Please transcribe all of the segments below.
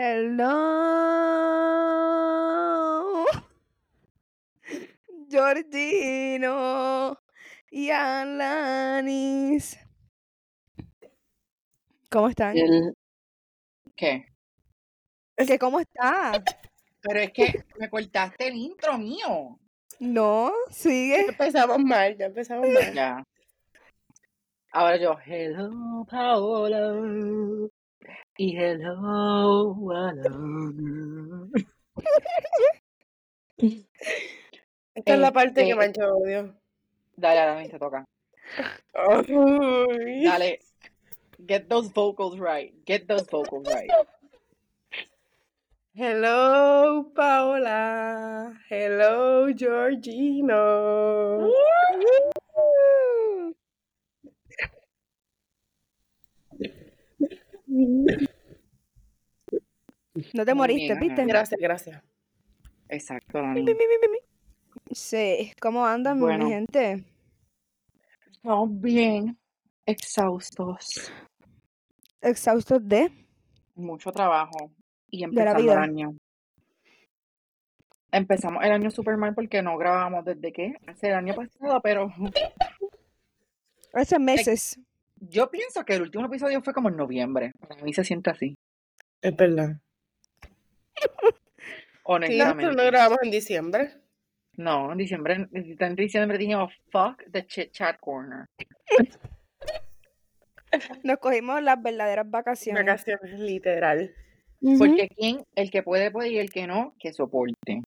Hello. Georgino y Alanis. ¿Cómo están? El- ¿Qué? ¿Que ¿Cómo está? Pero es que me cortaste el intro mío. No, sigue. Empezamos mal, ya empezamos mal. Ya. Ahora yo, hello Paola. Y hello Alana. Esta es la parte que Este- mancho odio. Dale, Alana, te toca. Dale. Get those vocals right. Get those vocals right. Hello, Paola. Hello, Georgino. No te Muy moriste, bien, ¿viste? ajá. Gracias, gracias. Exacto. Mi, mi, mi, mi, mi. Sí, ¿cómo andan, Bueno. mi gente? Estamos bien exhaustos. Exhaustos de. Mucho trabajo. Y empezando el año. Empezamos el año super mal porque no grabamos desde que hace el año pasado, pero Hace meses. yo pienso que el último episodio fue como en noviembre. Para mí se siente así, Es verdad. Honestamente. no grabamos en diciembre. No, en diciembre, en diciembre dijimos, fuck the chit chat corner. Nos cogimos las verdaderas vacaciones. Vacaciones, literal. Porque quien, el que puede, puede y el que no, que soporte.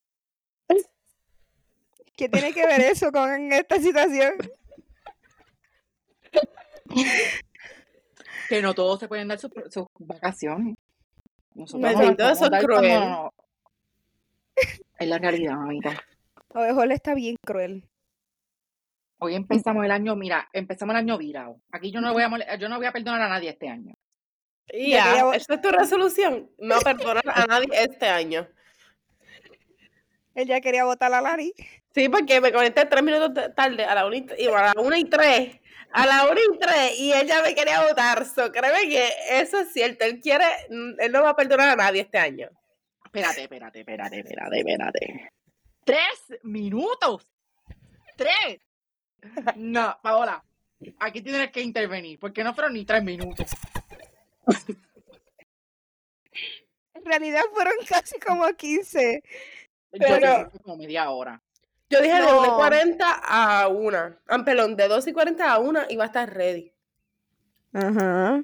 ¿Qué tiene que ver eso con esta situación? Que no todos se pueden dar sus, sus vacaciones. Nosotros Me siento eso cruel. como- Es la realidad, mamita. Ovejol está bien cruel. Hoy empezamos el año, mira, empezamos el año virado. Aquí yo no voy a yo no voy a perdonar a nadie este año. Ya ya, quería- ¿esa es tu resolución? No perdonar a nadie este año. Él ya quería votar a Lari. Sí, porque me conecté tres minutos ta- tarde, a la una y, y a la una y tres. A la una y tres, y ella me quería votar. So, créeme que eso es cierto. Él quiere, mm, él no va a perdonar a nadie este año. Espérate, espérate, espérate, espérate, espérate. ¡Tres minutos! ¡Tres! No, Paola, aquí tienes que intervenir, porque no fueron ni tres minutos. En realidad fueron casi como 15. Yo Pero- fue como media hora. Yo dije de No. 1 y 40 a 1. Ah, perdón, de 2 y 40 a 1 y va a estar ready. Ajá.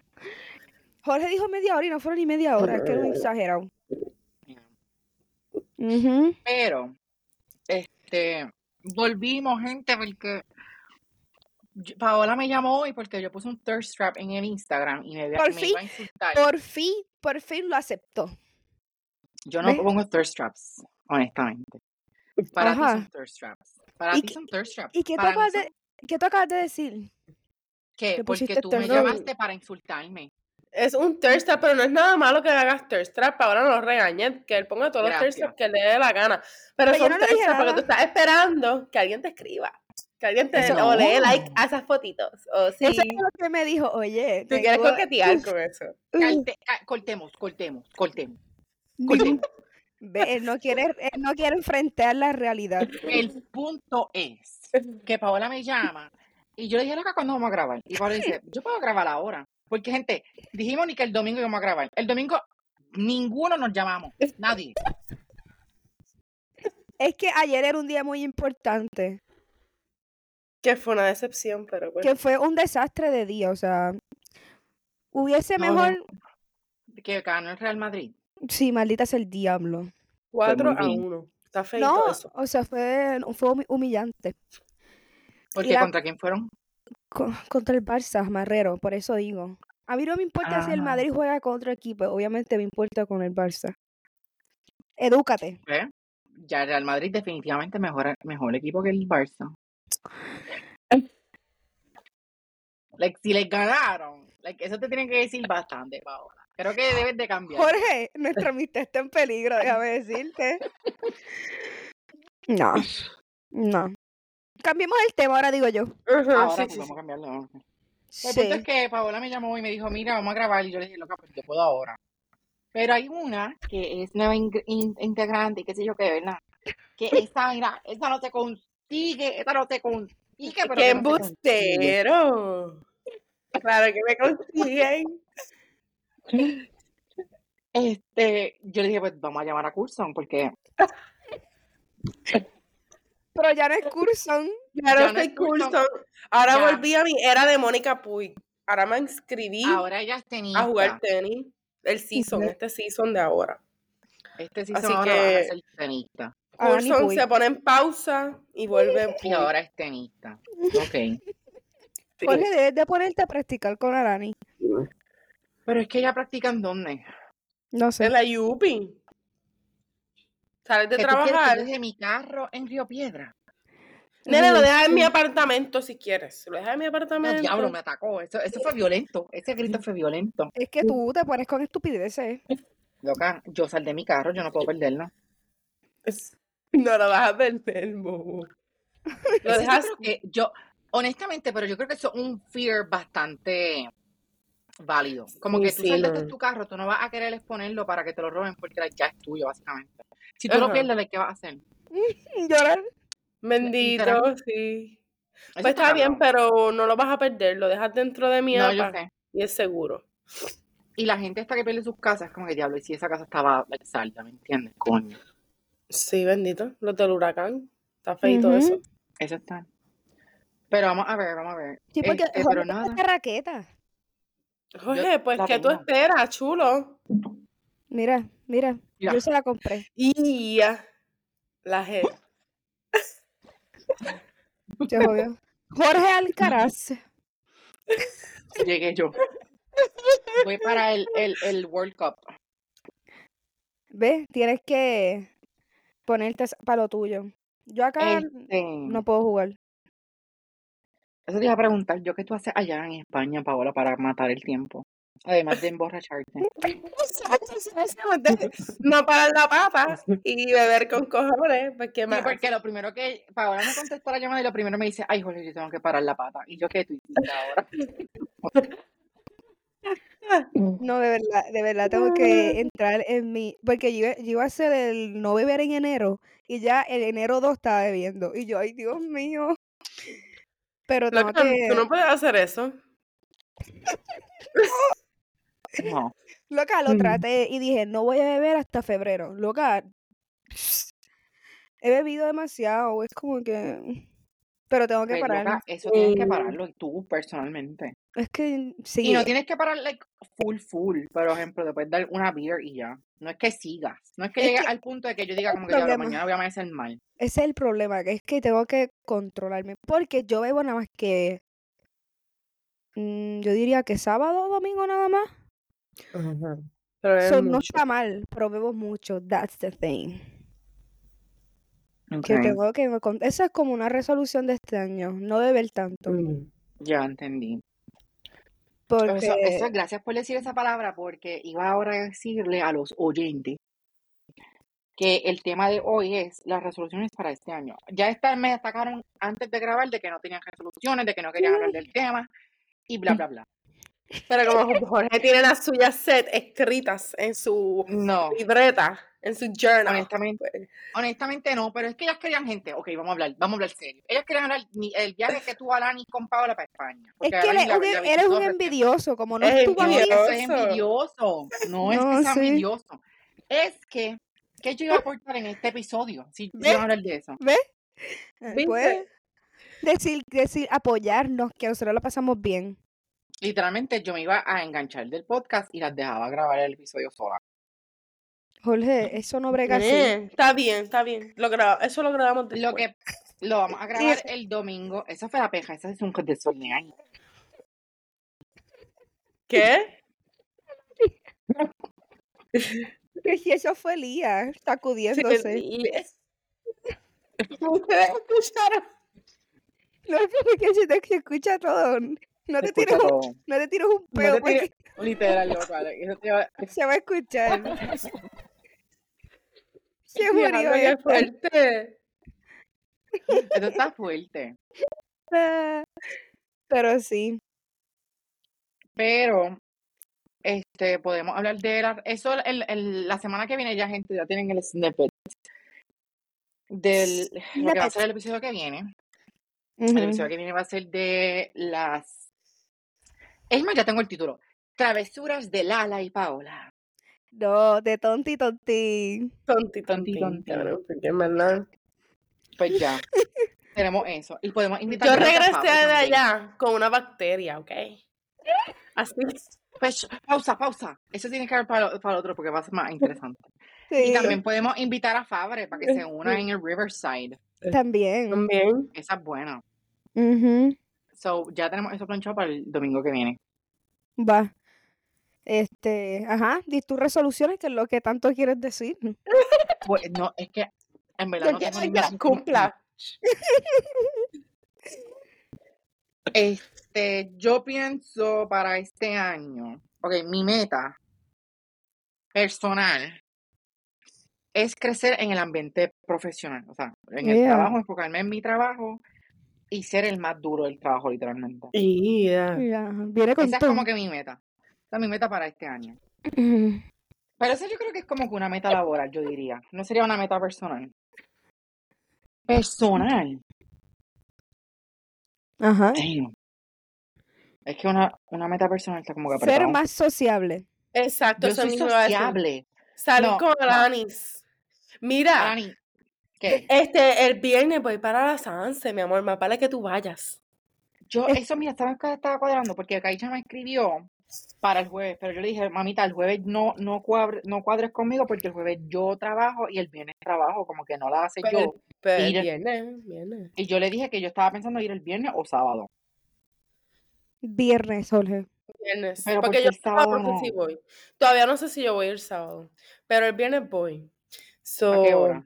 Jorge dijo media hora y no fueron ni media hora. Es que era un exagerado. Pero, este, volvimos, gente, porque Paola me llamó hoy porque yo puse un thirst trap en el Instagram y me, Por me fin, iba a insultar. Por fin, por fin lo aceptó. Yo no ¿Ves? pongo thirst traps, honestamente. Para ti Ajá. son thirst traps. Para ¿Y ti qué- son thirst traps. ¿Y qué tú, acabas son- de, qué tú acabas de decir? ¿Qué? que Porque tú me llamaste para insultarme. Es un thirst trap, pero no es nada malo que hagas thirst trap. Ahora no lo regañen, que él ponga todos los thirst traps que le dé la gana. Pero, Pero yo son no thirst traps porque tú estás esperando que alguien te escriba. Que alguien te Eso- o le dé No. like a esas fotitos. O Eso es lo que me dijo. Oye, tú quieres coquetear con eso. Calte- ca- cortemos, cortemos, cortemos. cortemos. Ve, él no quiere, él no quiere enfrentar la realidad. El punto es que Paola me llama y yo le dije, loca, ¿cuándo vamos a grabar? Y Paola dice, yo puedo grabar ahora. Porque, gente, dijimos ni que el domingo íbamos a grabar. El domingo ninguno nos llamamos. Nadie. Es que ayer era un día muy importante, Que fue una decepción, pero bueno. que fue un desastre de día, o sea, hubiese No, mejor, Que ganó el Real Madrid. sí, maldita es el diablo. 4 muy a bien. 1. Está feito No, eso. o sea, fue, fue humi- humillante. Porque la- contra quién fueron. Co- contra el Barça, Marrero, por eso digo. A mí no me importa si el Ah. Madrid juega con otro equipo, obviamente me importa con el Barça. Edúcate. ¿eh? Ya el Real Madrid definitivamente mejor, mejor equipo que el Barça. Like, si les ganaron, like, eso te tienen que decir bastante, Paola. Creo que debes de cambiar. Jorge, nuestra amistad está en peligro, déjame decirte. No, no. Cambiemos el tema, ahora digo yo. Ahora sí, sí, vamos sí. a cambiarlo. El Sí. punto es que Paola me llamó y me dijo, mira, vamos a grabar. Y yo le dije, loca, pues yo puedo ahora. Pero hay una que es nueva in- in- integrante y qué sé yo qué, ¿verdad? Que esa, mira, esa no se consigue, esa no se consigue, pero ¡Qué no embustero! Claro que me consiguen. Este, yo le dije, pues vamos a llamar a Curson porque Pero ya no es Curson. Ya no soy es. Coulson. Ahora Ya. volví a mi era de Mónica Puig. Ahora me inscribí ahora ella es a jugar tenis. El season, este season de ahora. Este sí Así ahora va a que- ser tenista. Puig. se pone en pausa y vuelve Y ahora es tenista. Ok. Sí. Jorge, debes de ponerte a practicar con Arani. Pero es que ella practica en dónde? No sé. En la Yupi. Sales de ¿Que tú quieres que trabajar. yo deje mi carro en Río Piedra? Nene, lo dejas en mi apartamento si quieres. Lo dejas en mi No, apartamento. diablo, me atacó. Eso, eso fue violento. Ese grito fue violento. Es que tú te pones con estupideces. Loca, yo sal de mi carro, yo no puedo perderlo. Es- No lo vas a perder, bobo. Lo dejas. yo, honestamente, pero yo creo que eso es un fear bastante válido. Como Sí, que tú sí, no. de tu carro, tú no vas a querer exponerlo para que te lo roben porque ya es tuyo, básicamente. Si tú lo pierdes, like, ¿qué vas a hacer? Llorar. Bendito, sí. Eso Pues está bien, pero no lo vas a perder. Lo dejas dentro de mi No, yo apa sé. y es seguro. Y la gente esta que pierde sus casas, es como que diablo, y si esa casa estaba salda, ¿me entiendes? Coño. Sí, bendito. Los del huracán. Está feito Ujú. eso. Eso está. Pero vamos a ver, vamos a ver. Sí, porque Este, Jorge pero nada. raqueta. Jorge, pues, ¿qué tú esperas, chulo? Mira, mira. Mira. Yo se la compré. Y ya. La G. Se jodió. Jorge Alcaraz. Llegué yo. Voy para el, el, el World Cup. ¿Ves? Tienes que ponerte para lo tuyo. Yo acá Este, no puedo jugar. Eso te iba a preguntar, ¿yo qué tú haces allá en España, Paola, para matar el tiempo? Además de emborracharte. No parar la pata y beber con cojones. ¿qué Sí, porque lo primero que Paola me contestó la llamada y lo primero me dice, ay, Jorge, yo tengo que parar la pata. Y yo, ¿qué tú hiciste ahora? No, de verdad, de verdad tengo que entrar en mi. Porque yo, iba- yo iba a hacer el no beber en enero y ya el enero 2 estaba bebiendo. Y yo, ay, Dios mío. Pero tengo Loca, que. tú no puedes hacer eso. No. Loca, lo Mm. traté y dije, no voy a beber hasta febrero. Loca, he bebido demasiado. Es como que. Pero tengo que Pues, parar. loca, eso tienes que Mm. pararlo tú personalmente. Es que Y sí. no tienes que parar like full full, por ejemplo, te puedes dar una beer y ya. No es que sigas. No es que Es llegues que al punto de que yo diga como que ya problema- mañana voy a amanecer mal. Ese es el problema, que es que tengo que controlarme. Porque yo bebo nada más que. mm, yo diría que sábado o domingo nada más. Pero es So, no mucho. está mal, pero bebo mucho. That's the thing. Que Ok, tengo que. me Esa es como una resolución de este año. No beber tanto. Mm. Ya entendí. Eso, Porque. eso, gracias por decir esa palabra, porque iba ahora a decirle a los oyentes que el tema de hoy es las resoluciones para este año. Ya esta me atacaron antes de grabar de que no tenían resoluciones, de que no querían hablar del tema y bla, bla, bla. Pero como Jorge tiene las suyas set escritas en su No, libreta, en su journal. honestamente, pues, honestamente no, pero es que ellas querían gente. Ok, vamos a hablar, vamos a hablar serio. Ellas querían hablar el viaje que tuvo Alani con Paola para España. Es que Alani eres la- un, la eres visitó un recién. envidioso. Como no Es estuvo eso es envidioso. envidioso. No es que sea sí. envidioso. Es que, ¿qué yo iba a aportar en este episodio? Si ¿Ves? iban a hablar de eso. ¿Ves? Eh, ¿Viste? Pues decir, decir, apoyarnos, que nosotros lo pasamos bien. Literalmente yo me iba a enganchar del podcast y las dejaba grabar el episodio sola. Jorge, eso no brega así. Está bien, está bien. Lo eso lo grabamos después. Lo que lo vamos a grabar el domingo. Esa fue la peja, esa es un desorden. ¿Qué? Que si eso fue Lía, sacudiéndose. Sí, Ustedes escucharon. No es porque se te escucha todo. No te, tires un, todo. no te tires un No peo porque tires- Literal, loca, se va a escuchar. Se murió qué fuerte. eso está fuerte. Ah, Pero sí. Pero, este, podemos hablar de la, eso el, el- la semana que viene ya, gente, ya tienen el snippet del lo que va a ser el episodio que viene. El episodio que viene va a ser de las... Es más, ya tengo el título. Travesuras de Lala y Paola. No, de tonti tonti. Tonti, Tonti, tonti. cabrón, porque en verdad. Pues ya, tenemos eso. Y podemos invitar Yo a regresé de también. allá con una bacteria, ¿ok? Así. Pues, pausa, pausa. Eso tiene que ver para, para el otro porque va a ser más interesante. Sí, Y también podemos invitar a Fabre para que se una en el Riverside. también. También. Esa es buena. Ujú. So, ya tenemos eso planchado para el domingo que viene. Va. Este, ajá, di tus resoluciones, que es lo que tanto quieres decir. Pues, no, es que en verdad no tengo ya, ningún- cumpla. Este, yo pienso para este año, ok, mi meta personal es crecer en el ambiente profesional, o sea, en el Yeah. trabajo, enfocarme en mi trabajo y ser el más duro del trabajo, literalmente. Yeah. Ya, viene con Esa es como que mi meta. Esa es mi meta para este año. Pero eso yo creo que es como que una meta laboral, yo diría. No sería una meta personal. Personal. Ajá. Damn. Es que una, una meta personal está como que Ser apretado. más sociable. Exacto, Yo eso soy sociable. Salir No, con no. Alanis. Mira, Dani, ¿qué? este, el viernes voy para la Sanse, mi amor, más vale que tú vayas. Yo, eso, mira, ¿sabes qué estaba cuadrando? Porque Caicha me escribió para el jueves, pero yo le dije, mamita, el jueves no, no, cuadre- no cuadres conmigo porque el jueves yo trabajo y el viernes trabajo, como que no la hace Pero, yo. pero el viernes, viernes. Y yo le dije que yo estaba pensando ir el viernes o sábado. Viernes, Jorge. Viernes. Pero porque porque yo el sábado no sé si no. voy. Todavía no sé si yo voy el sábado. Pero el viernes voy. So, ¿A qué hora?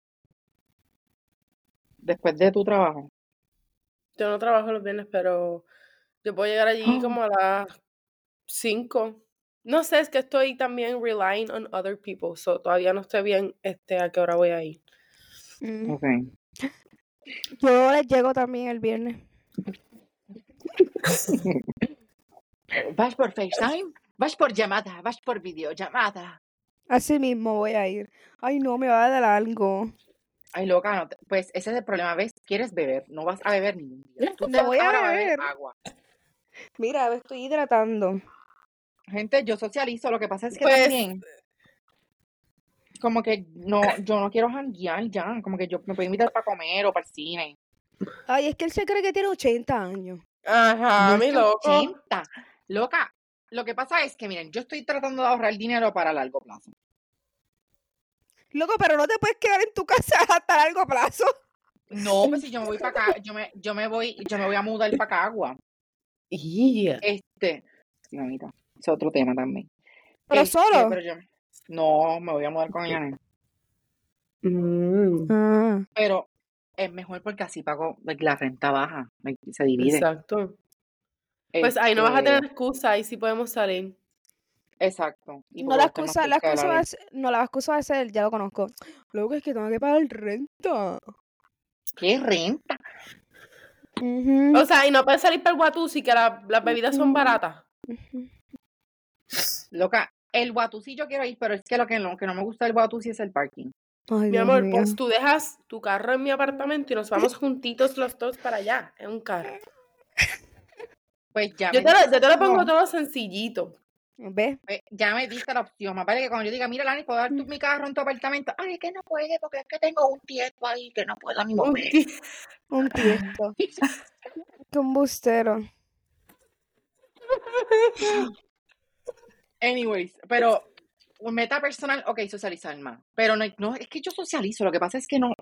Después de tu trabajo. Yo no trabajo los viernes, pero yo puedo llegar allí como a las 5. No sé, es que estoy también relying on other people. So todavía no estoy bien este, a qué hora voy a ir. Mm. Ok. Yo les llego también el viernes. ¿Vas por FaceTime? ¿Vas por llamada? ¿Vas por videollamada? Así mismo voy a ir. Ay, no, me va a dar algo. Ay, loca, no te- pues ese es el problema, ¿ves? Quieres beber, no vas a beber ningún día. Tú No te vas voy a ahora beber. agua. Mira, me estoy hidratando. Gente, yo socializo, lo que pasa es que Pues- también, como que no, yo no quiero janguear ya, como que yo me puedo invitar para comer o para el cine. Ay, es que él se cree que tiene 80 años. Ajá, No mi loco. 80. Loca, lo que pasa es que, miren, yo estoy tratando de ahorrar dinero para largo plazo. Loco, pero no te puedes quedar en tu casa hasta largo plazo. No, pues si yo me voy para acá, yo me, yo me voy, yo me voy a mudar para Cagua. Yeah. Este, sí, mamita, es otro tema también. ¿Pero Este, solo? pero yo- no, me voy a mudar con Yanet. Mm, Ah, Pero es mejor porque así pago like, la renta baja, like, se divide. exacto. Pues ahí no vas a Este, tener excusa, ahí sí podemos salir. Exacto. y no la excusa, la excusa va a ser, no, la excusa va a ser, ya lo conozco. Luego es que tengo que pagar renta. ¿Qué renta? O sea, y no puedes salir para el Watusi, que la- las bebidas son baratas. ujú. Loca, el Guatusi yo quiero ir, pero es que lo que, no me gusta del Guatusi es el parking. Ay, Mi amor, pues tú dejas tu carro en mi apartamento y nos vamos juntitos los dos para allá, en un carro. Pues ya Yo me te lo, diste yo te lo esa pongo todo sencillito. ¿Ves? pues, ya me diste la opción. Más vale que cuando yo diga, mira, Lani, ¿puedo dar tu- mi carro en tu apartamento? Ay, es que no puede porque es que tengo un tieto ahí que no puedo ni Un mover. Un tiesto. Qué embustero. Anyways, pero meta personal, ok, socializar más. Pero no, no, es que yo socializo, lo que pasa es que no,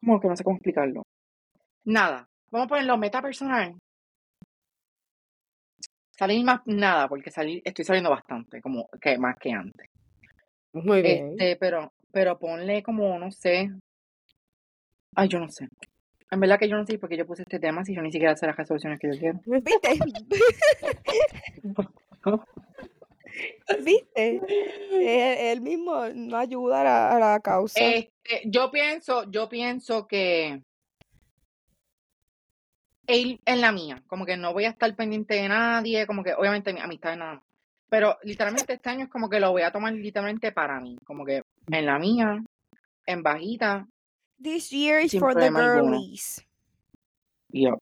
como que no sé cómo explicarlo. Nada, vamos a ponerlo meta personal. Salir más nada, porque salir, estoy saliendo bastante, como que más que antes. Muy bien. Este, pero, pero ponle como, no sé. Ay, yo no sé. En verdad que yo no sé por qué yo puse este tema si yo ni siquiera sé las resoluciones que yo quiero. ¿Viste? ¿Viste? Él, él mismo no ayuda a la, a la causa. Este, yo pienso, yo pienso que él en la mía, como que no voy a estar pendiente de nadie, como que obviamente mi amistad nada más. Pero literalmente este año es como que lo voy a tomar literalmente para mí. Como que en la mía, en bajita. This year is for the girlies. Yup.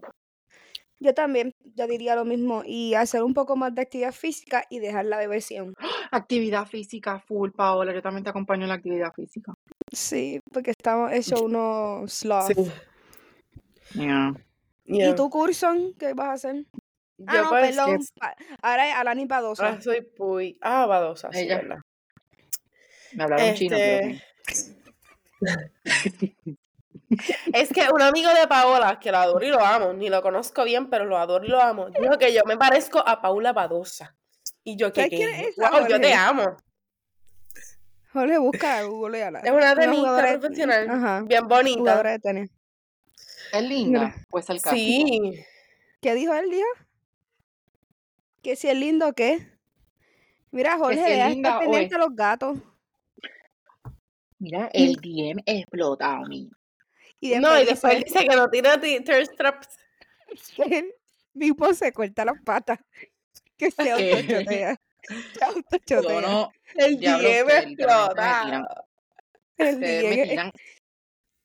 Yo también, yo diría lo mismo. Y hacer un poco más de actividad física y dejar la bebeción. Actividad física full, Paola. Yo también te acompaño en la actividad física. Sí, porque estamos hechos unos sloths. Sí. Yeah. Yeah. ¿Y tu Curson? ¿Qué vas a hacer? Ah, Yo no, pues, perdón. pa- Ahora es Alani Padosa. Ah, soy puy. Ah, badosa, sí. Me hablaron chino, pero Este- Es que un amigo de Paola, que lo adoro y lo amo, ni lo conozco bien, pero lo adoro y lo amo, dijo que yo me parezco a Paula Badosa. Y yo, ¿qué, ¿Sabes quién qué? es esa, Wow, yo te amo. Jorge, busca, googleala. Es una tenista jugadora- profesional, Ajá. bien bonita. De tenis. es linda. Pues el caso. Sí, ¿Qué dijo él, dijo? Que si es lindo, ¿qué? Mira, Jorge, si es o pendiente a los gatos. Mira, el DM explota a Y no, y después dice- dice que no tiene ti- thirst traps. él mismo se corta las patas. Que se ¿Qué? autochotea. Se autochotea. No, El Diablo, DM explota. El tiran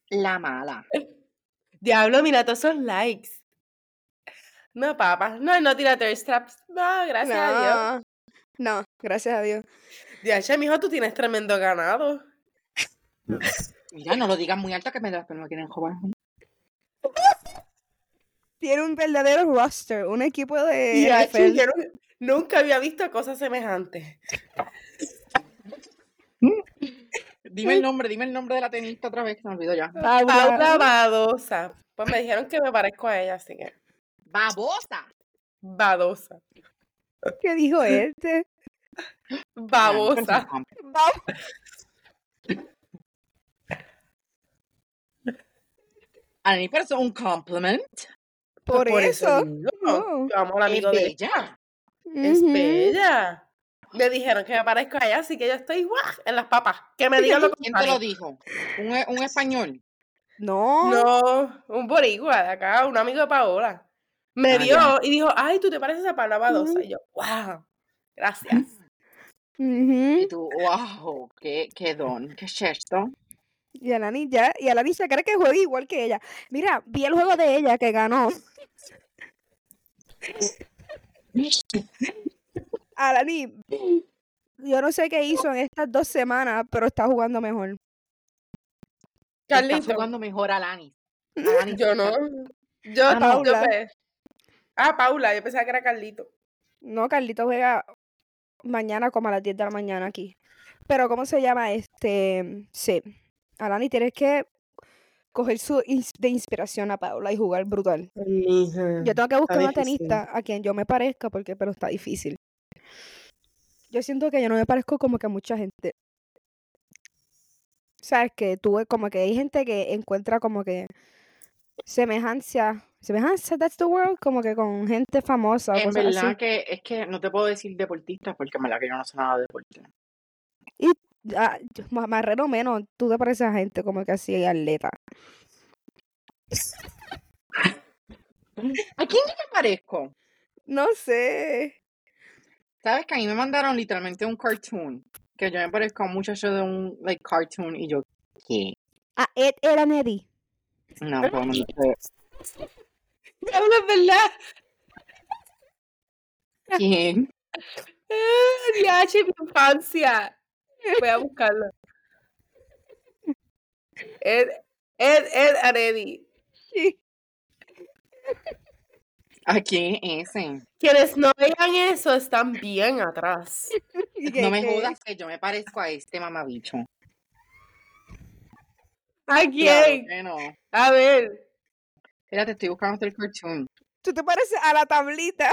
la mala. Diablo, mira todos esos likes. No, papá. No, él no tira thirst traps. No, gracias a Dios. No, no, gracias a Dios. Diache, mijo, tú tienes tremendo ganado. Mira, no lo digan muy alto que me, que me quieren joder. Tiene un verdadero roster, un equipo de NFL. yo nu- nunca había visto cosas semejantes. Dime el nombre, dime el nombre de la tenista otra vez, que se me olvidó ya. Paula. Paula Badosa. Pues me dijeron que me parezco a ella, así que. ¡Babosa! Badosa. ¿Qué dijo este? Babosa. Vamos. A mí me parece un compliment. Por, eso. yo amo al Es amigo de bella. Es Ujú. bella. Me dijeron que me parezco a ella, así que yo estoy ¡guau! en las papas. Que me digan lo ¿Quién te lo dijo? ¿Un, e- un español? No. No, un boricua de acá, un amigo de Paola. Me Ah, vio ya. y dijo, ay, tú te pareces a Paula Badosa. Y yo, wow, gracias. Y tú, wow, qué, qué don, qué gesto. Y Alani ya, y Alani se cree que juega igual que ella. Mira, vi el juego de ella que ganó. Alani, yo no sé qué hizo en estas dos semanas, pero está jugando mejor. Carlito, jugando mejor a Lani. Alani, yo no. Yo, Ah, no. yo Paula. pe- Ah, Paula, yo pensaba que era Carlito. No, Carlito juega mañana como a las 10 de la mañana aquí. Pero, ¿cómo se llama? Este, sí. Alani, tienes que coger su ins- de inspiración a Paula y jugar brutal. Yo tengo que buscar una difícil. tenista a quien yo me parezca, porque, pero está difícil. Yo siento que yo no me parezco como que a mucha gente. Sabes que tuve como que hay gente que encuentra como que semejanza, semejanza, that's the word, como que con gente famosa En verdad así. que es que no te puedo decir deportista porque en verdad que yo no sé nada de deporte. Ah, Marrero menos, tú te pareces a gente como que así atleta. ¿A quién yo me parezco? No sé. ¿Sabes que a mí me mandaron literalmente un cartoon? Que yo me parezco a un muchacho de un like cartoon y yo, ¿qué? Ah, Ed era Neddy. No, pues, no sé. Verdad. ¿Quién? Ah, Diache, mi infancia. Voy a buscarlo. Ed, Ed, Ed Aredi. ¿A quién es ese? Quienes no vean eso están bien atrás. No me jodas que yo me parezco a este mamabicho. ¿A Claro quién? no. A ver. Espérate, estoy buscando el cartoon. Tú te pareces a la tablita.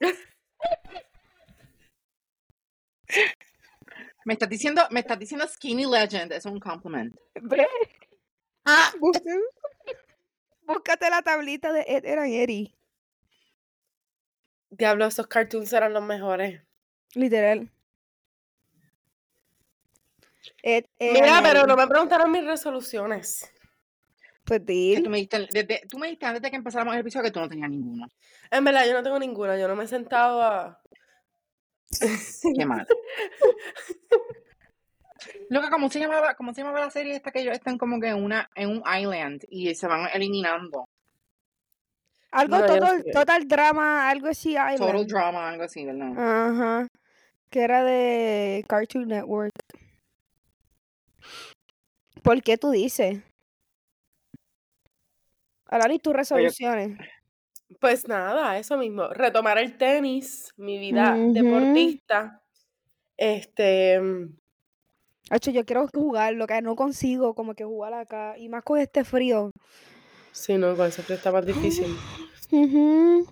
Me estás diciendo, me estás diciendo Skinny Legend, es un compliment. Ve, Ah, Búscate la tablita de Ed Eran Eri. diablo, esos cartoons eran los mejores. Literal. Ed Mira, pero no me preguntaron mis resoluciones. Pues Que dil. Tú me, dijiste, desde, tú me dijiste antes de que empezáramos el episodio que tú no tenías ninguno. En verdad, yo no tengo ninguna. Yo no me he sentado a, Qué mal. Loca, ¿cómo se llamaba, cómo se llamaba la serie esta que ellos están como que en una, en un island y se van eliminando? Algo No, total, drama, algo así. Total drama, algo así, ¿verdad? Ajá. Que era de Cartoon Network. ¿Por qué tú dices? Alani, tus resoluciones. Pues nada, eso mismo. Retomar el tenis, mi vida deportista. Este, mm, Hacho, yo quiero jugarlo, que no consigo como que jugar acá. Y más con este frío. sí, no, con ese frío está más difícil. Ujú.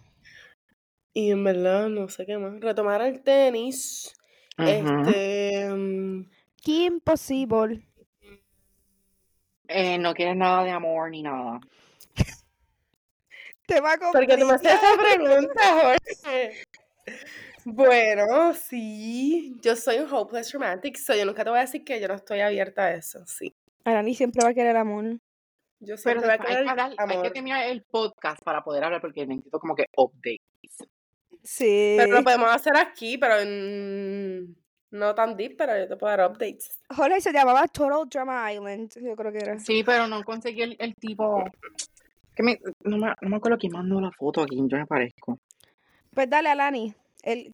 Y en verdad, no sé qué más. Retomar el tenis. Ujú. Este, mm, Qué imposible. Eh, no quieres nada de amor ni nada. Te va a porque tú me haces esa pregunta, Jorge. Bueno, sí, yo soy un hopeless romantic, so yo nunca te voy a decir que yo no estoy abierta a eso, sí. Alani siempre va a querer amor. Yo Pero siempre voy a después hay que, querer hablar, hay que amor. terminar el podcast para poder hablar porque necesito como que update. Sí. Pero lo podemos hacer aquí, pero en- no tan deep, pero yo te puedo dar updates. Jorge se llamaba Total Drama Island. Yo creo que era. Sí, pero no conseguí el, el tipo. Que me, no, me, no me acuerdo quién mandó la foto aquí, yo me parezco. Pues dale, Alani. El,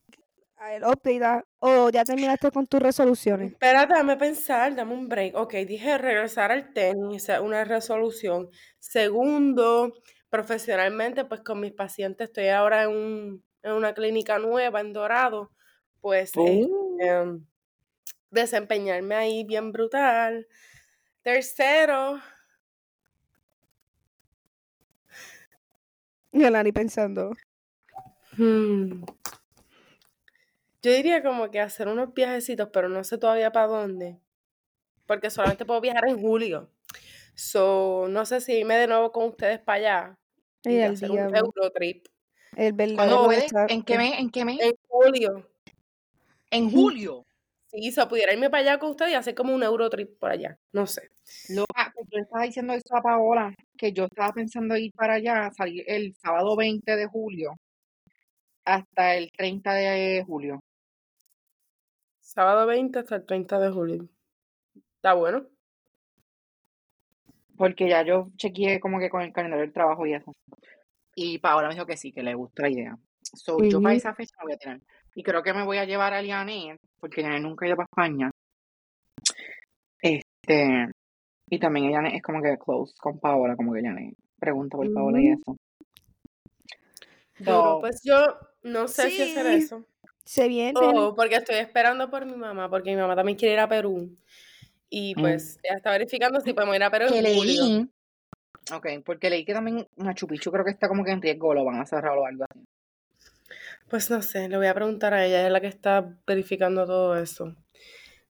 el update. ah, O ya terminaste con tus resoluciones. Espérate, dame pensar, dame un break. Ok, dije regresar al tenis, esa es una resolución. Segundo, profesionalmente, pues con mis pacientes estoy ahora en, un- en una clínica nueva en Dorado, pues Uh. em, desempeñarme ahí bien brutal. Tercero, Y Alani pensando. hmm, yo diría como que hacer unos viajecitos, pero no sé todavía para dónde, porque solamente puedo viajar en julio. So, no sé si irme de nuevo con ustedes para allá Y hacer un diablo. Eurotrip. El ¿Cuándo verdadero. ¿En qué mes? ¿En qué mes? En julio. En julio. Sí, so, pudiera irme para allá con ustedes y hacer como un Eurotrip por allá. No sé. Loca, pues yo le estaba diciendo eso a Paola, que yo estaba pensando ir para allá, salir el sábado 20 de julio hasta el 30 de julio. Sábado 20 hasta el 30 de julio. Está bueno. Porque ya yo chequeé como que con el calendario del trabajo y eso. Y Paola me dijo que sí, que le gusta la idea. So, yo para esa fecha me voy a tirar. Y creo que me voy a llevar a Lianet, porque Lianet nunca ha ido para España. Este, y también Lianet es como que close con Paola, como que Lianet pregunta por Paola y eso. Duro. So, Pues yo no sé si hacer eso. Se viene. O porque estoy esperando por mi mamá, porque mi mamá también quiere ir a Perú. Y mm, pues ella está verificando si podemos ir a Perú que en julio. leí, ok, porque leí que también Machu Picchu creo que está como que en riesgo, lo van a cerrar o algo así. Pues no sé, le voy a preguntar a ella, ella es la que está verificando todo eso.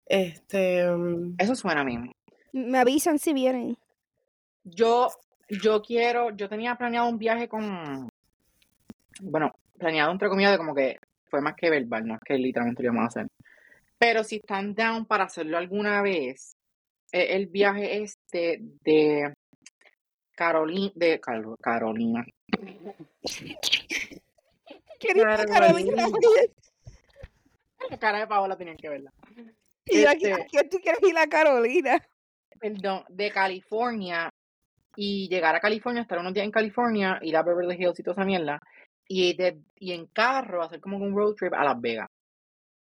Este, mm, Eso suena a mí. Me avisan si vienen. Yo, yo quiero, yo tenía planeado un viaje con, bueno, planeado entre comillas de como que fue más que verbal, no es que literalmente lo íbamos a hacer. Pero si están down para hacerlo alguna vez, eh, el viaje este de Carolina, de Car- Carolina. Querida Carolina. La cara de Paola tenían que verla. Y yo aquí, Este, ¿a quién tú quieres ir a Carolina? Perdón, de California y llegar a California, estar unos días en California, ir a Beverly Hills y toda esa mierda, y, de, y en carro hacer como un road trip a Las Vegas.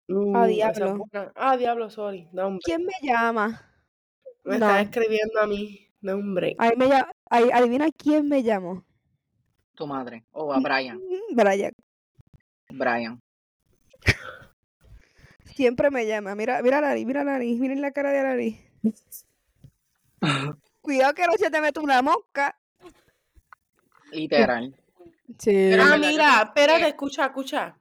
uh, A esa es diablo. buena. Ah, diablo, sorry. Break. ¿Quién me llama? Me No. estás escribiendo a mí. Un break. Ahí me llama. adivina quién me llamó. Tu madre. O a Brian. Mm, Brian. Brian. Siempre me llama. Mira, mira la nariz, mira la nariz, miren la cara de la nariz. Cuidado que no se te mete una mosca. Literal. Sí. Ah, yo mira, espérate, escucha, escucha.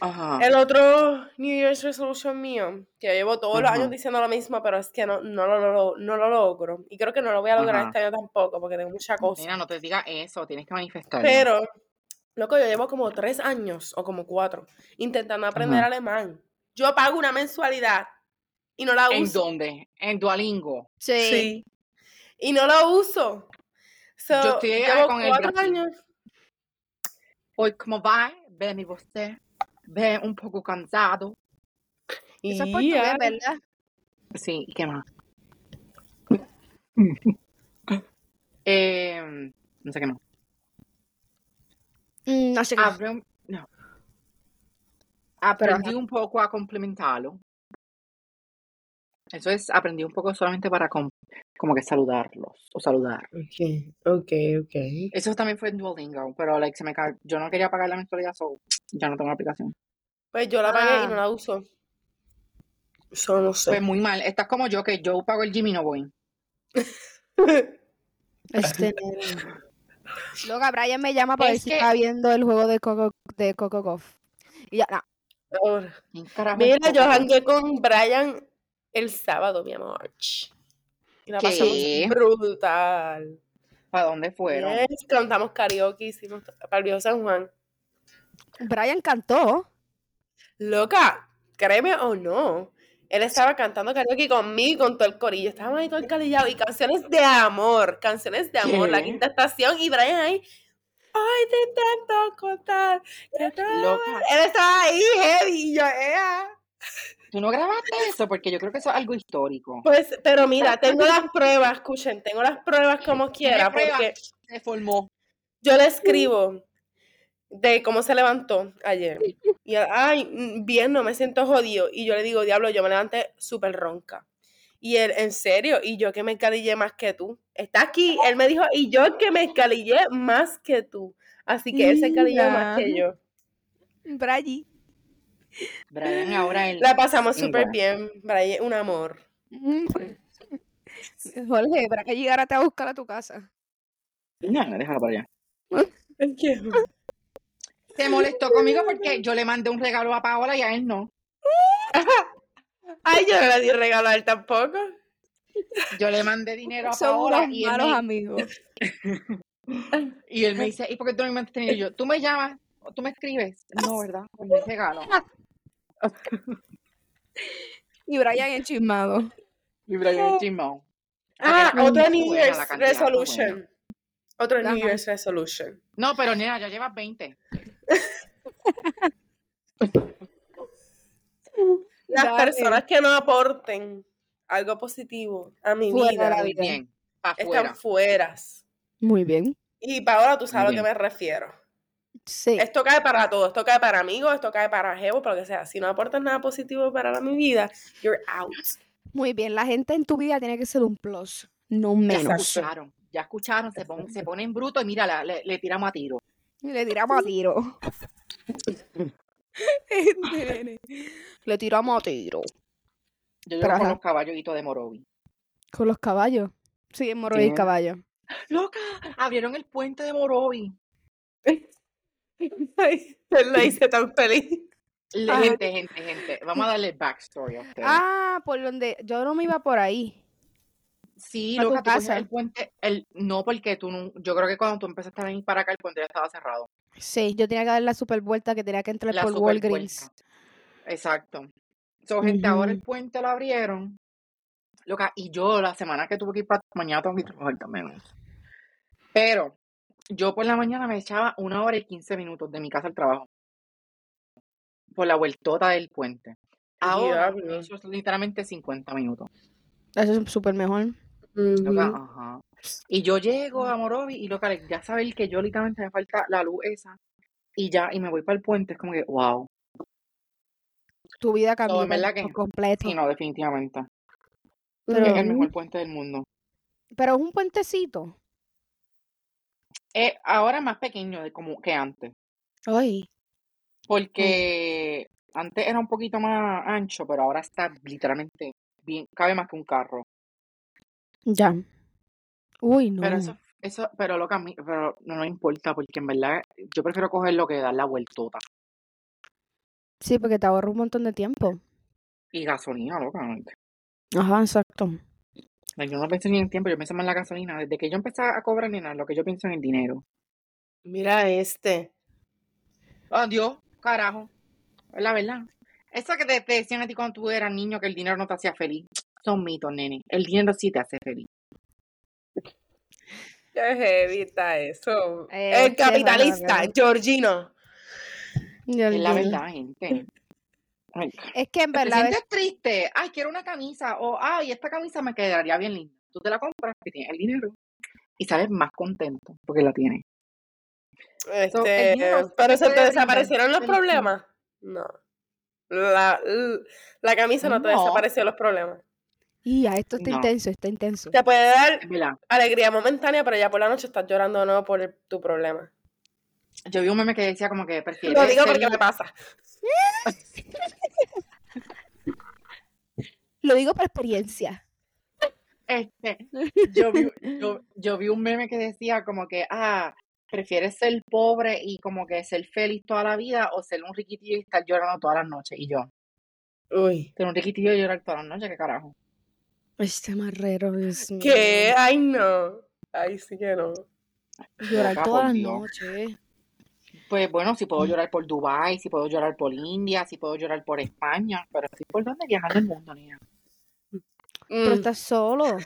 Ajá. El otro New Year's Resolution mío, que llevo todos los años diciendo lo mismo, pero es que no, no, lo, lo- no lo logro. Y creo que no lo voy a lograr Ajá. este año tampoco, porque tengo mucha cosa. Mira, no te digas eso, tienes que manifestarlo. Pero, loco, yo llevo como tres años o como cuatro intentando aprender Ajá. alemán. Yo pago una mensualidad y no la ¿En uso. dónde? En Duolingo. Sí. Y no lo uso. So, Yo estoy llevo con el cuatro Brasil. años. Hoy, ¿cómo va? Ve mi voz. ve un poco cansado. Eso es Y portugués. ¿verdad? Sí, ¿y qué más? Eh, no sé qué más. Mm, no sé qué. Abre- no. Aprendí un poco a complementarlo. Eso es, aprendí un poco solamente para com- como que saludarlos o saludar. Ok, ok, ok. Eso también fue en Duolingo, pero like, se me ca- yo no quería pagar la mensualidad, so ya no tengo la aplicación. Pues yo la pagué y Ah. no la uso. Eso no sé. Pues muy mal. Estás como yo, que yo pago el gym y no voy. Este, Luego Brian me llama para Es ver si que- está viendo el juego de Coco, de Coco Golf. Y ya, no. Ahora. ¿Quién carajo Mira, yo jangué con Brian el sábado, mi amor. Y la pasamos ¿Qué? brutal. ¿Para dónde fueron? Yes, cantamos karaoke, hicimos para el viejo San Juan. Brian cantó. Loca, créeme o no, él estaba cantando karaoke conmigo con todo el corillo. Estábamos ahí todo encalillado y canciones de amor, canciones de amor, la quinta estación y Brian ahí. Ay, te intento contar Loca, Él estaba ahí heavy y yo, ea. Tú no grabaste eso porque yo creo que eso es algo histórico. Pues, pero mira, tengo las pruebas, escuchen, tengo las pruebas como quiera, pruebas? porque Se formó. yo le escribo de cómo se levantó ayer. Y ay, bien, no me siento jodido. Y yo le digo, diablo, yo me levanté súper ronca. Y él, en serio, y yo que me escalillé más que tú. Está aquí, él me dijo, y yo que me escalillé más que tú. Así que él se escalilló más que yo. Brian. Brian ahora el... La pasamos súper bien, Brian, un amor. Mm. Jorge, para que llegara a buscar a tu casa. No, déjalo para allá. ¿Qué? Se molestó conmigo porque yo le mandé un regalo a Paola y a él no. Ay, yo no le di regalo a él tampoco. Yo le mandé dinero a Son Paola unos y él, malos me, amigos. y él me dice, ¿y por qué tú no me? Y yo, ¿tú me llamas? ¿O tú me escribes? No, ¿verdad? Pues mi regalo. Y Brian enchismado. Y Brian chismó. Ah, veas New buena Year's resolution. Otro New. Year's resolution. No, pero nena, ya llevas 20. Las Dale. personas que no aporten algo positivo a mi Fuera vida vida. bien. Están fueras. Muy bien. Y Paola, tú sabes a lo que me refiero. Sí. Esto cae para todo. Esto cae para amigos, esto cae para jevo, para lo que sea. Si no aportas nada positivo para la- mi vida, you're out. Muy bien. La gente en tu vida tiene que ser un plus, no un Ya menos. escucharon. Ya escucharon. Se, pon- se ponen brutos y mira, le, le tiramos a tiro. Y le tiramos a tiro. Le tiramos a tiro. Yo llevo con los caballitos de Morovi. Con los caballos. Sí, en Morovis Sí. caballo. Loca, abrieron el puente de Morovi. La hice tan feliz. Gente, gente, gente. Vamos a darle backstory a ustedes. Ah, por donde yo no me iba por ahí. sí, a tu loca, tú cogías casa. el puente. El, no, porque tú no. Yo creo que cuando tú empezaste a venir para acá, el puente ya estaba cerrado. Sí, yo tenía que dar la super vuelta que tenía que entrar La por Walgreens. Exacto. So, gente, ahora el puente lo abrieron. Loca, y yo la semana que tuve que ir para mañana tengo que trabajar también. Pero yo por la mañana me echaba una hora y quince minutos de mi casa al trabajo. Por la vueltota del puente. Ahora, eso es literalmente 50 minutos. Eso es súper mejor. Loca, ajá. Y yo llego a Morovi y loca, ya saber que yo literalmente me falta la luz esa. Y ya, y me voy para el puente, es como que, wow. Tu vida cambió por que- completo. Sí, no, definitivamente. Pero- es el mejor puente del mundo. Pero es un puentecito. Eh, ahora es más pequeño de como que antes. Ay. Porque antes era un poquito más ancho, pero ahora está literalmente bien, cabe más que un carro. Ya. Uy, no. Pero eso, eso, pero lo que a mí, pero no nos importa, porque en verdad yo prefiero cogerlo que dar la vueltota. Sí, porque te ahorra un montón de tiempo. Y gasolina, loca. Ajá, exacto. Yo no pienso ni en tiempo, yo pienso más en la gasolina. Desde que yo empecé a cobrar, nena, lo que yo pienso es en el dinero. Mira este. Adiós, carajo. Es la verdad. Eso que te, te decían a ti cuando tú eras niño que el dinero no te hacía feliz. Son mitos, nene. El dinero sí te hace feliz. Qué está eso. Eh, el capitalista, bueno. Georgino. Es la verdad, gente. Ay, Es que en te verdad, sientes triste, ay, quiero una camisa, o ay, esta camisa me quedaría bien linda. Tú te la compras, que tienes el dinero, y sales más contento porque la tienes. So, Este, dinero pero te se te desaparecieron los problemas. No. La, la camisa no te desapareció los problemas. y esto está No. intenso, está intenso. Te puede dar alegría momentánea, pero ya por la noche estás llorando de nuevo por el- tu problema. Yo vi un meme que decía como que prefiere Lo digo ser porque me pasa. Lo digo por experiencia. Este, yo vi, yo, yo vi un meme que decía como que, ah, ¿prefieres ser pobre y como que ser feliz toda la vida o ser un riquitillo y estar llorando todas las noches? Y yo, Uy. ser un riquitillo y llorar todas las noches, ¿qué carajo? Este marrero, Dios mío. ¿Qué? Ay, no. Ay, sí que no. Llorar todas las noches. Pues bueno, si puedo llorar por Dubái, si puedo llorar por India, si puedo llorar por España, pero estoy por donde viajar el mundo, niña. Pero Mm, estás solo.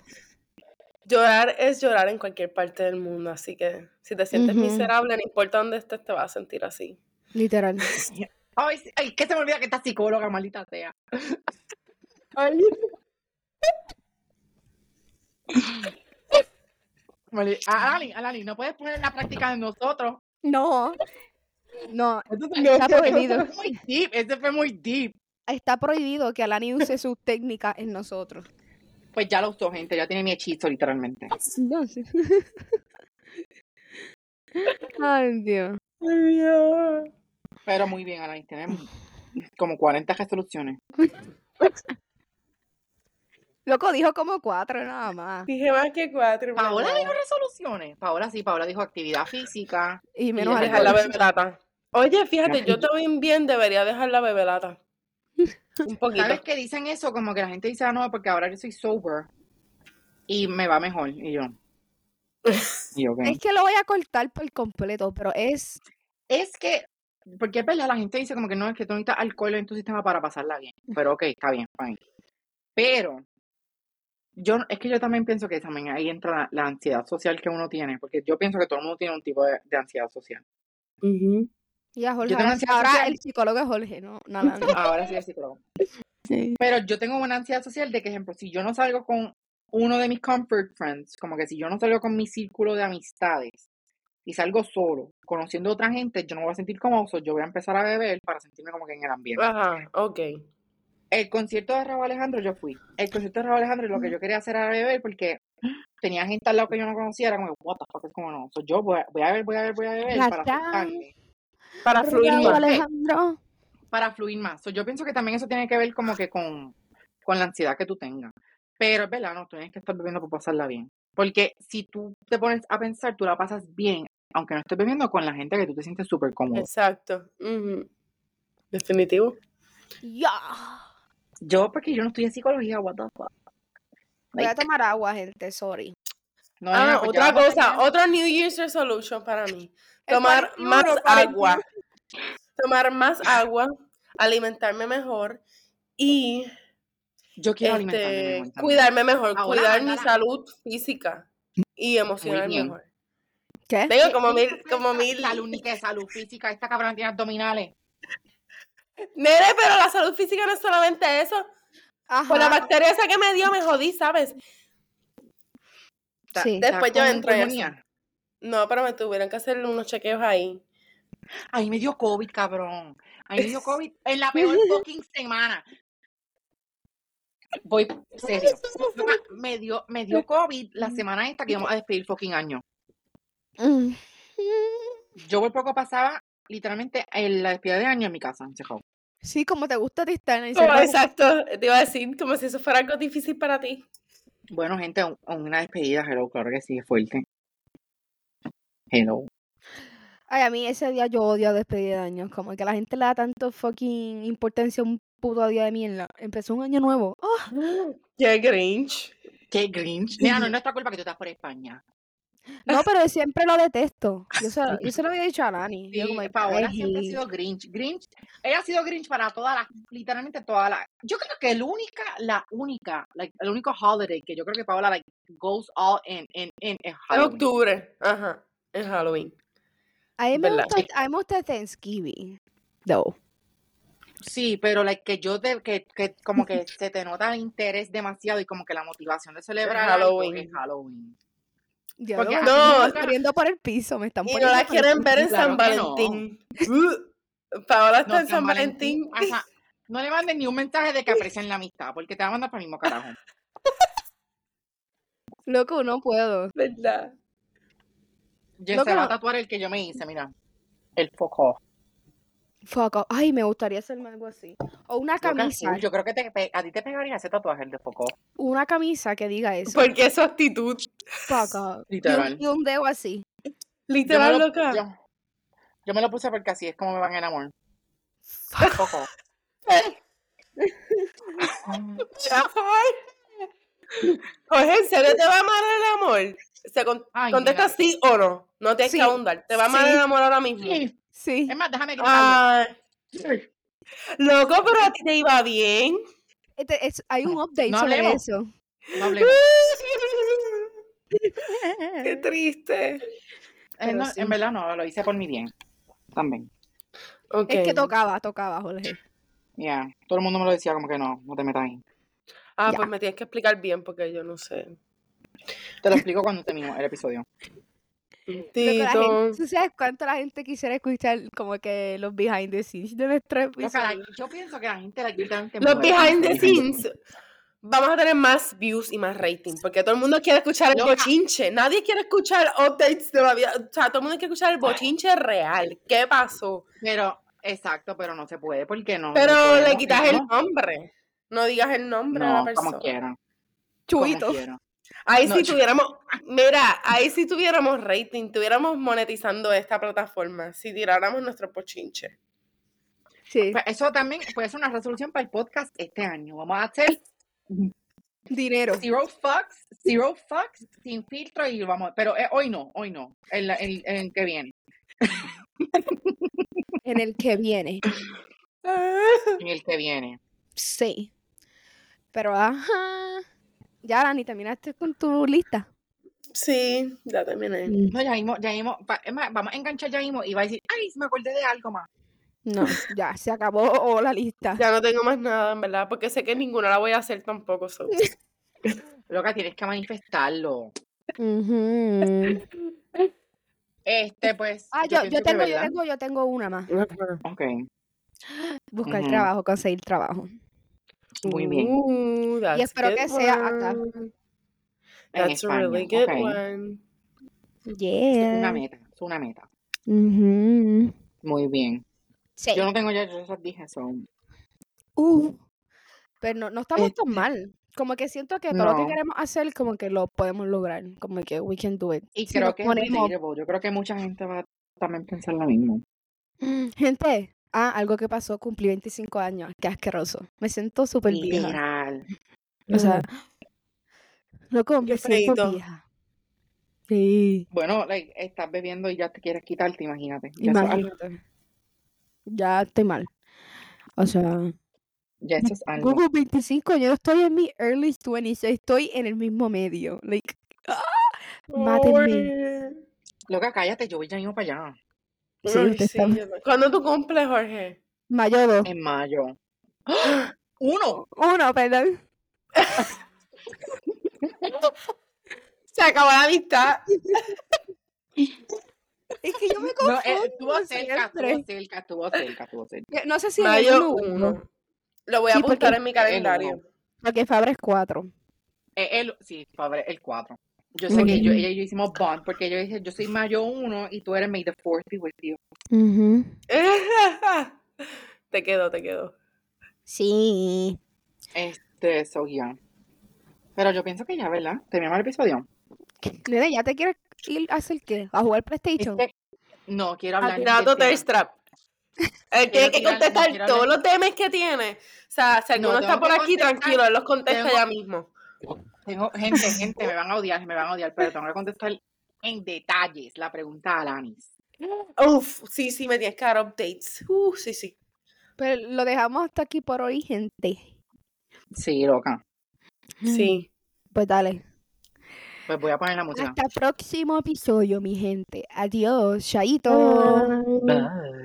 Llorar es llorar en cualquier parte del mundo, así que si te sientes Ujú. miserable, no importa dónde estés, te vas a sentir así. Literal. Ay, ay, que se me olvida que esta psicóloga, maldita sea. Mali- Alani, Alani, no puedes poner en la práctica de nosotros. No. No, Entonces, está eso prohibido. fue muy deep, ese fue muy deep. Está prohibido que Alani use sus técnicas en nosotros. Pues ya lo usó, gente, ya tiene mi hechizo, literalmente. No sé. Ay, Dios. Ay, Dios. Pero muy bien, Alani, tenemos como 40 resoluciones. Loco dijo como cuatro nada más. Dije más que cuatro. Paola ¿verdad? dijo resoluciones. Paola sí, Paola dijo actividad física. Y menos dejar Dejar la alcohol. bebelata. Oye, fíjate, yo también bien debería dejar la bebelata. Un poquito. ¿Sabes que dicen eso? Como que la gente dice, ah, no, porque ahora yo soy sober y me va mejor. Y yo, y. Es que lo voy a cortar por completo, pero es. Es que, porque es verdad, la gente dice como que no, es que tú necesitas alcohol en tu sistema para pasarla bien. Pero ok, está bien, fine. Pero, yo, es que yo también pienso que también ahí entra la, la ansiedad social que uno tiene, porque yo pienso que todo el mundo tiene un tipo de, de ansiedad social. Ujú. Ya, Jorge. Ahora, el psicólogo es Jorge, no, nada. no. Ahora sí el psicólogo. Sí. Pero yo tengo una ansiedad social de que, ejemplo, si yo no salgo con uno de mis comfort friends, como que si yo no salgo con mi círculo de amistades y salgo solo, conociendo a otra gente, yo no me voy a sentir cómodo, so yo voy a empezar a beber para sentirme como que en el ambiente. Ajá, ok. El concierto de Raúl Alejandro yo fui. El concierto de Raúl Alejandro lo que yo quería hacer era beber porque tenía gente al lado que yo no conocía, era como, what the fuck, es como no. So yo voy a, voy a beber, voy a beber, voy a beber para acercarme, Para fluir más. Alejandro. para fluir más. So yo pienso que también eso tiene que ver como que con, con la ansiedad que tú tengas. Pero es verdad, no, tú tienes que estar bebiendo para pasarla bien. Porque si tú te pones a pensar, tú la pasas bien, aunque no estés bebiendo con la gente que tú te sientes súper cómodo. Exacto. Definitivo. Ya. Yo, porque yo no estoy en psicología, what the fuck. Voy a tomar agua, gente, sorry. no, Ah, nena, pues otra cosa, otro New Year's resolution para mí. Tomar 41, más 41. agua. Tomar más agua, alimentarme mejor y Yo quiero alimentarme este, mejor cuidarme mejor, Ahora, cuidar mi salud física y emocional mejor. ¿Qué? Tengo como ¿Quién mil, como mil. Salud, ni que salud física. Esta cabrona tiene abdominales. Nene, pero la salud física no es solamente eso. Ajá. Con la bacteria esa que me dio me jodí, ¿sabes? Sí. Después yo en pulmonía. No, pero me tuvieron que hacer unos chequeos ahí. Ay, me dio COVID, cabrón. Ay, me dio COVID en la peor fucking semana. Voy, serio. Me dio, me dio COVID la semana esta que íbamos a despedir fucking año. Mm. Yo por poco pasaba literalmente en la despedida de año en mi casa, encerrado. Sí, como te gusta a ti estar en Como, exacto, te iba a decir como si eso fuera algo difícil para ti. Bueno, gente, un- una despedida, hello, claro que sí, es fuerte. Hello. Ay, a mí ese día yo odio a despedir de años. Como que la gente le da tanto fucking importancia a un puto día de mierda. Empezó un año nuevo. Qué Grinch. Qué grinch. Mira, no es nuestra culpa que tú estás por España. No, pero siempre lo detesto. Yo se, yo se lo había dicho a Nani. Yo Sí, como, Paola "Ay, siempre ha sido Grinch. Grinch, ella ha sido Grinch para todas las, literalmente todas las. Yo creo que la única, la única, like, el único holiday que yo creo que Paola like goes all in, in, in es En Halloween. octubre. Ajá. En Halloween. A mí, me gusta, a mí me gusta Thanksgiving. No. Sí, pero like, que yo que, que como que se te nota el interés demasiado y como que la motivación de celebrar Halloween. es Halloween. Yo Porque me no- están corriendo por el piso, me están Y no poniendo la quieren ver en. San no. Valentín. Uh, Paola está No, en San Valentín. ajá, no le manden ni un mensaje de que aprecian la amistad, porque te va a mandar para el mismo carajo. Loco, no puedo. ¿Verdad? Yo se va a tatuar el que yo me hice, mira. El foco. Fuck off. Ay, me gustaría hacerme algo así. O una camisa. sí, Yo creo que te a ti te pegaría ese tatuaje, el de foco. Una camisa que diga eso. Porque es su actitud. Fuck off. Y un, Literal. y un dedo así. Literal, lo, loca. yo, yo me lo puse porque así es como me van en amor. Fuck. Foco. Ay. Jorge, ¿en serio te va a amar el amor? Se con- Ay, contesta mira. sí o no. No tienes Sí. que ahondar. ¿Te va a amar Sí. el amor ahora mismo? Sí. Sí. Es más, déjame gritarlo. Ay. Loco, pero a ti te iba bien. Este, es- hay un update No sobre hablemos. eso. No hablemos. Qué triste. Eh, Pero no, sí. En verdad no, lo hice por mi bien. También. Ok. Es que tocaba, tocaba, Jorge. Ya. Todo el mundo me lo decía como que no, no te metas ahí. Ah, pues me tienes que explicar bien porque yo no sé. Te lo explico cuando termino el episodio. Tito. gente- ¿Tú sabes cuánto la gente quisiera escuchar como que los behind the scenes de nuestro episodio? yo pienso que la gente la literalmente Los behind the scenes. Vamos a tener más views y más rating. Porque todo el mundo quiere escuchar el bochinche. Nadie quiere escuchar updates de la vida. O sea, todo el mundo quiere escuchar el bochinche real. ¿Qué pasó? Pero, exacto, pero no se puede porque no. Pero no le quitas el ¿no? nombre. No digas el nombre a la persona. como quiera. Chuito. Como. Ahí No, si tuviéramos, mira, ahí si tuviéramos rating, tuviéramos monetizando esta plataforma, si tiráramos nuestro pochinche. Sí. Pues eso también puede ser una resolución para el podcast este año. Vamos a hacer Dinero. zero fucks, zero fucks, sin filtro y vamos. Pero eh, hoy no, hoy no. El, el, el que viene. En el que viene. En el que viene. Sí. Pero ajá. Ya, Dani, terminaste con tu lista. Sí, ya terminé. No, ya mismo, ya mismo. pa- Es más, vamos a enganchar ya mismo y va a decir, ay, me acordé de algo más. No, ya, se acabó la lista. Ya no tengo más nada, en verdad, porque sé que ninguna la voy a hacer tampoco. so. Loca, tienes que manifestarlo. Este, pues. Ah, yo, yo tengo, yo tengo, yo tengo una más. Ok, Buscar Ujú. trabajo, conseguir trabajo. Muy bien. Uh, Y that's espero que sea acá. one. En That's a España, really good ok. one. Es una Yeah. meta, es una meta. Ujú. Muy bien. Sí. Yo no tengo ya, yo esas dije eso. Uh, pero no, no estamos tan Este- mal. Como que siento que todo lo que No. queremos hacer, como que lo podemos lograr. Como que we can do it. Y Si creo que es ponemos- relatable. Yo creo que mucha gente va a también pensar lo mismo. Gente, ah, algo que pasó, cumplí 25 años. Qué asqueroso. Me siento súper vieja. O sea, me siento feíto. vieja. Sí. Bueno, like, estás bebiendo y ya te quieres quitarte, imagínate. Ya algo. Imagínate. Ya estoy mal. O sea, Ya eso es algo. Google 25, yo no estoy en mi early 20s, estoy en el mismo medio. Like, ¡ah! Mátenme. Loca, cállate, yo voy ya mismo para allá. Sí, usted sí, está- no- ¿Cuándo tú cumples, Jorge? Mayo 2. En mayo. ¡Uno! Uno, perdón. Se acabó la amistad. Es que yo me No, confundo eh, estuvo cerca, estuvo cerca, estuvo cerca, estuvo cerca. No sé si el Mayo uno o 1. uno, Lo voy a Sí, apuntar en mi el calendario. uno. Porque Fabre es 4. Eh, el, sí, Fabre, el 4. Yo sé que yo, ella y yo hicimos bond porque yo dije, yo soy mayo 1 y tú eres May the 4th be with you. te quedo, te quedo. Sí. Este, so yeah. Pero yo pienso que ya, ¿verdad? Terminamos el episodio. Nene, ¿ya te quieres ir a hacer qué? ¿A jugar PlayStation? Este- no, quiero A hablar thirst trap. Él tiene que contestar todos los temas que tiene. O sea, si alguno No, está por aquí, tranquilo, él los contesta Tengo- ya mismo. Tengo, gente, gente, me van a odiar, me van a odiar, pero tengo que contestar en detalles la pregunta a Alanis. Uf, sí, sí, me tienes que dar updates. Uf, sí, sí. Pero lo dejamos hasta aquí por hoy, gente. Sí, loca. Sí. Pues dale. Pues voy a poner la música. Hasta el próximo episodio, mi gente. Adiós, Chaito. Bye.